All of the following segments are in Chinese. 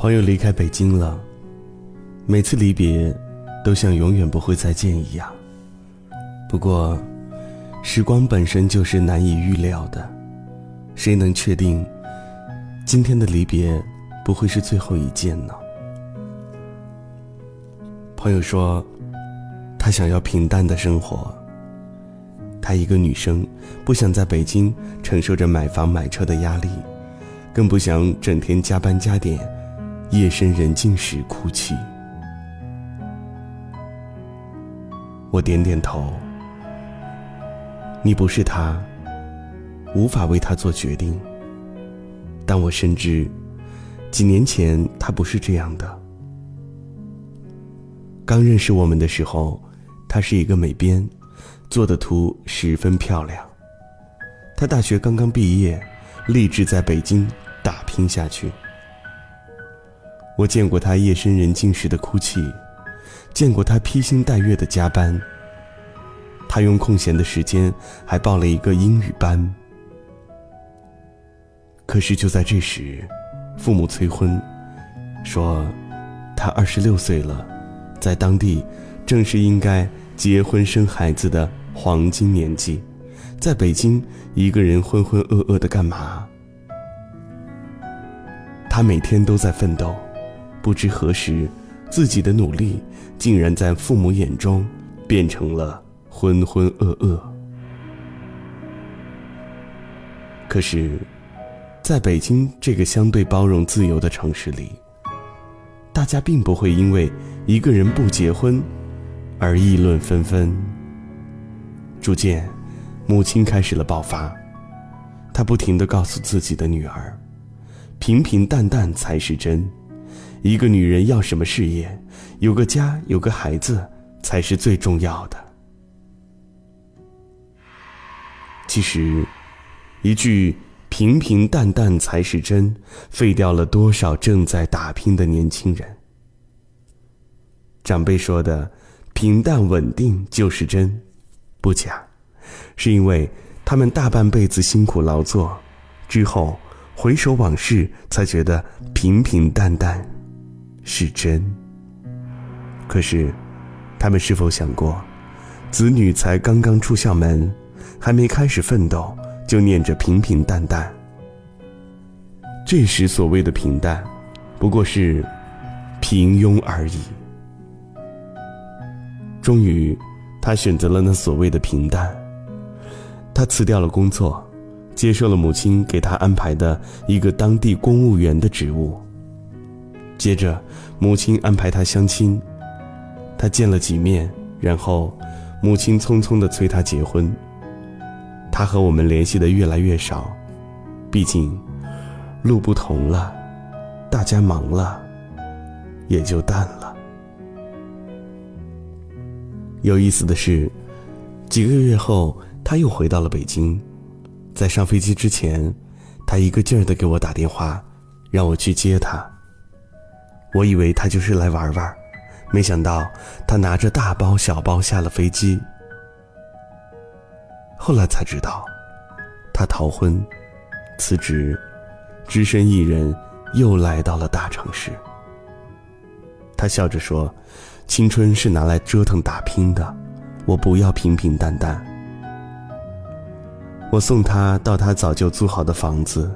朋友离开北京了，每次离别，都像永远不会再见一样。不过，时光本身就是难以预料的，谁能确定今天的离别不会是最后一件呢？朋友说，他想要平淡的生活。她一个女生，不想在北京承受着买房买车的压力，更不想整天加班加点，夜深人静时哭泣。我点点头。你不是他，无法为他做决定。但我深知，几年前他不是这样的。刚认识我们的时候，他是一个美编。做的图十分漂亮。他大学刚刚毕业，立志在北京打拼下去。我见过他夜深人静时的哭泣，见过他披星戴月的加班。他用空闲的时间还报了一个英语班。可是就在这时，父母催婚，说他二十六岁了，在当地正是应该结婚生孩子的。黄金年纪，在北京一个人浑浑噩噩的干嘛？他每天都在奋斗，不知何时，自己的努力竟然在父母眼中变成了浑浑噩噩。可是，在北京这个相对包容自由的城市里，大家并不会因为一个人不结婚而议论纷纷。逐渐，母亲开始了爆发。她不停地告诉自己的女儿：“平平淡淡才是真。一个女人要什么事业，有个家，有个孩子，才是最重要的。”其实，一句“平平淡淡才是真”，废掉了多少正在打拼的年轻人。长辈说的“平淡稳定就是真”。不假，是因为他们大半辈子辛苦劳作，之后回首往事，才觉得平平淡淡是真。可是，他们是否想过，子女才刚刚出校门，还没开始奋斗，就念着平平淡淡？这时所谓的平淡，不过是平庸而已。终于。他选择了那所谓的平淡。他辞掉了工作，接受了母亲给他安排的一个当地公务员的职务。接着，母亲安排他相亲，他见了几面，然后母亲匆匆的催他结婚。他和我们联系的越来越少，毕竟路不同了，大家忙了，也就淡了。有意思的是，几个月后，他又回到了北京。在上飞机之前，他一个劲儿的给我打电话，让我去接他。我以为他就是来玩玩，没想到他拿着大包小包下了飞机。后来才知道，他逃婚，辞职，只身一人又来到了大城市。他笑着说。青春是拿来折腾打拼的，我不要平平淡淡。我送他到他早就租好的房子。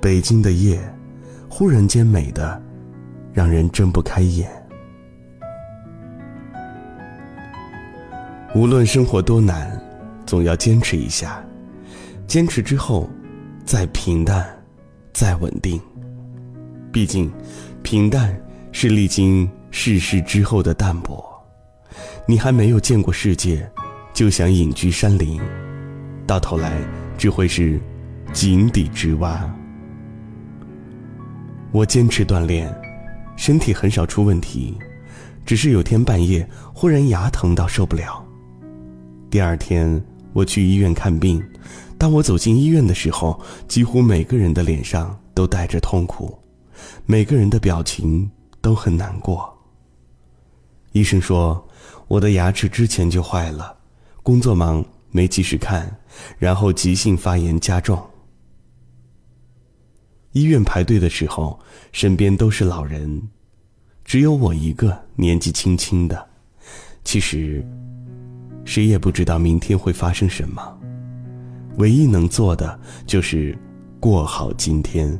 北京的夜，忽然间美的，让人睁不开眼。无论生活多难，总要坚持一下。坚持之后，再平淡，再稳定。毕竟，平淡是历经。世事之后的淡泊，你还没有见过世界，就想隐居山林，到头来只会是井底之蛙。我坚持锻炼，身体很少出问题，只是有天半夜忽然牙疼到受不了。第二天我去医院看病，当我走进医院的时候，几乎每个人的脸上都带着痛苦，每个人的表情都很难过。医生说，我的牙齿之前就坏了，工作忙没及时看，然后急性发炎加重。医院排队的时候，身边都是老人，只有我一个年纪轻轻的。其实，谁也不知道明天会发生什么。唯一能做的就是过好今天，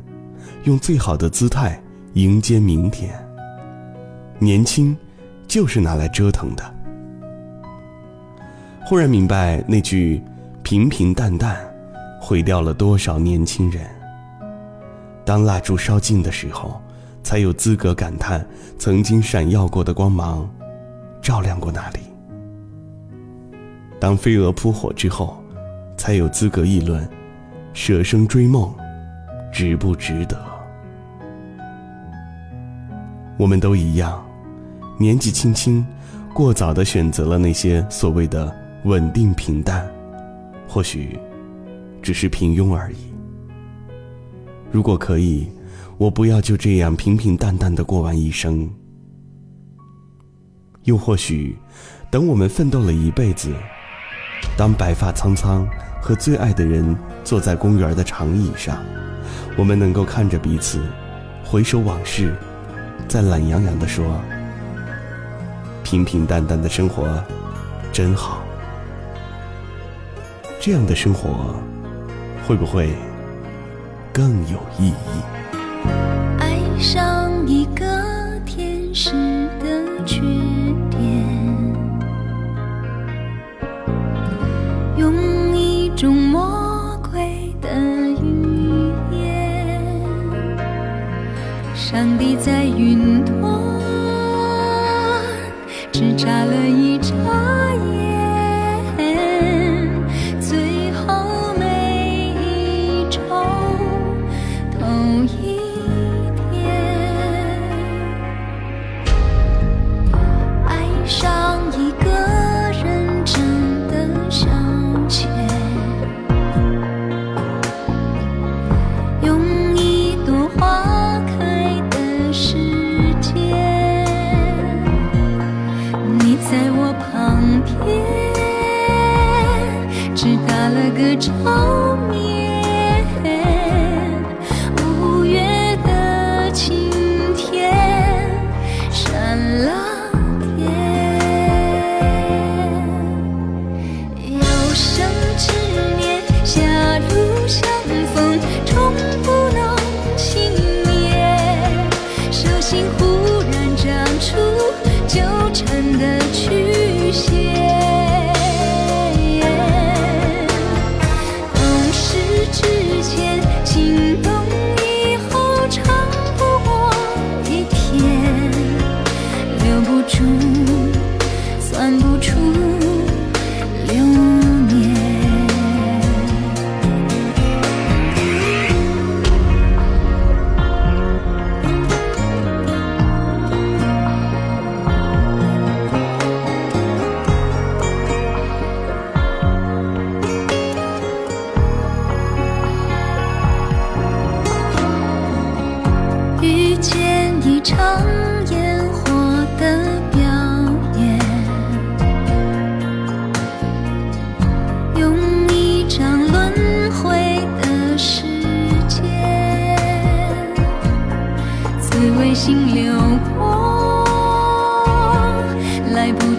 用最好的姿态迎接明天。年轻，就是拿来折腾的。忽然明白那句“平平淡淡”，毁掉了多少年轻人。当蜡烛烧尽的时候，才有资格感叹曾经闪耀过的光芒，照亮过哪里。当飞蛾扑火之后，才有资格议论舍生追梦，值不值得。我们都一样，年纪轻轻，过早的选择了那些所谓的稳定平淡，或许只是平庸而已。如果可以，我不要就这样平平淡淡的过完一生。又或许，等我们奋斗了一辈子，当白发苍苍和最爱的人坐在公园的长椅上，我们能够看着彼此，回首往事，再懒洋洋地说：“平平淡淡的生活，真好。”这样的生活，会不会？更有意义。爱上一个天使的缺点，用一种魔鬼的语言，上帝在云端只眨了一歌唱，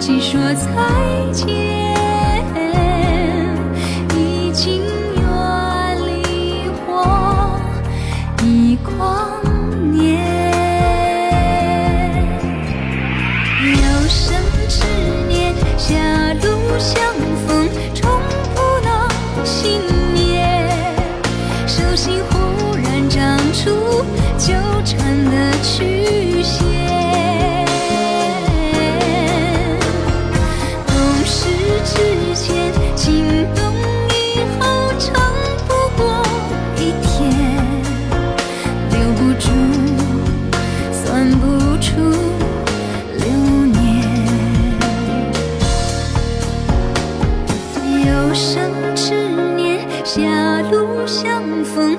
来不及说再见，已经远离我一光年。有生之年，狭路相逢，终不能幸免。手心忽然长出纠缠的曲。不生执念，狭路相逢。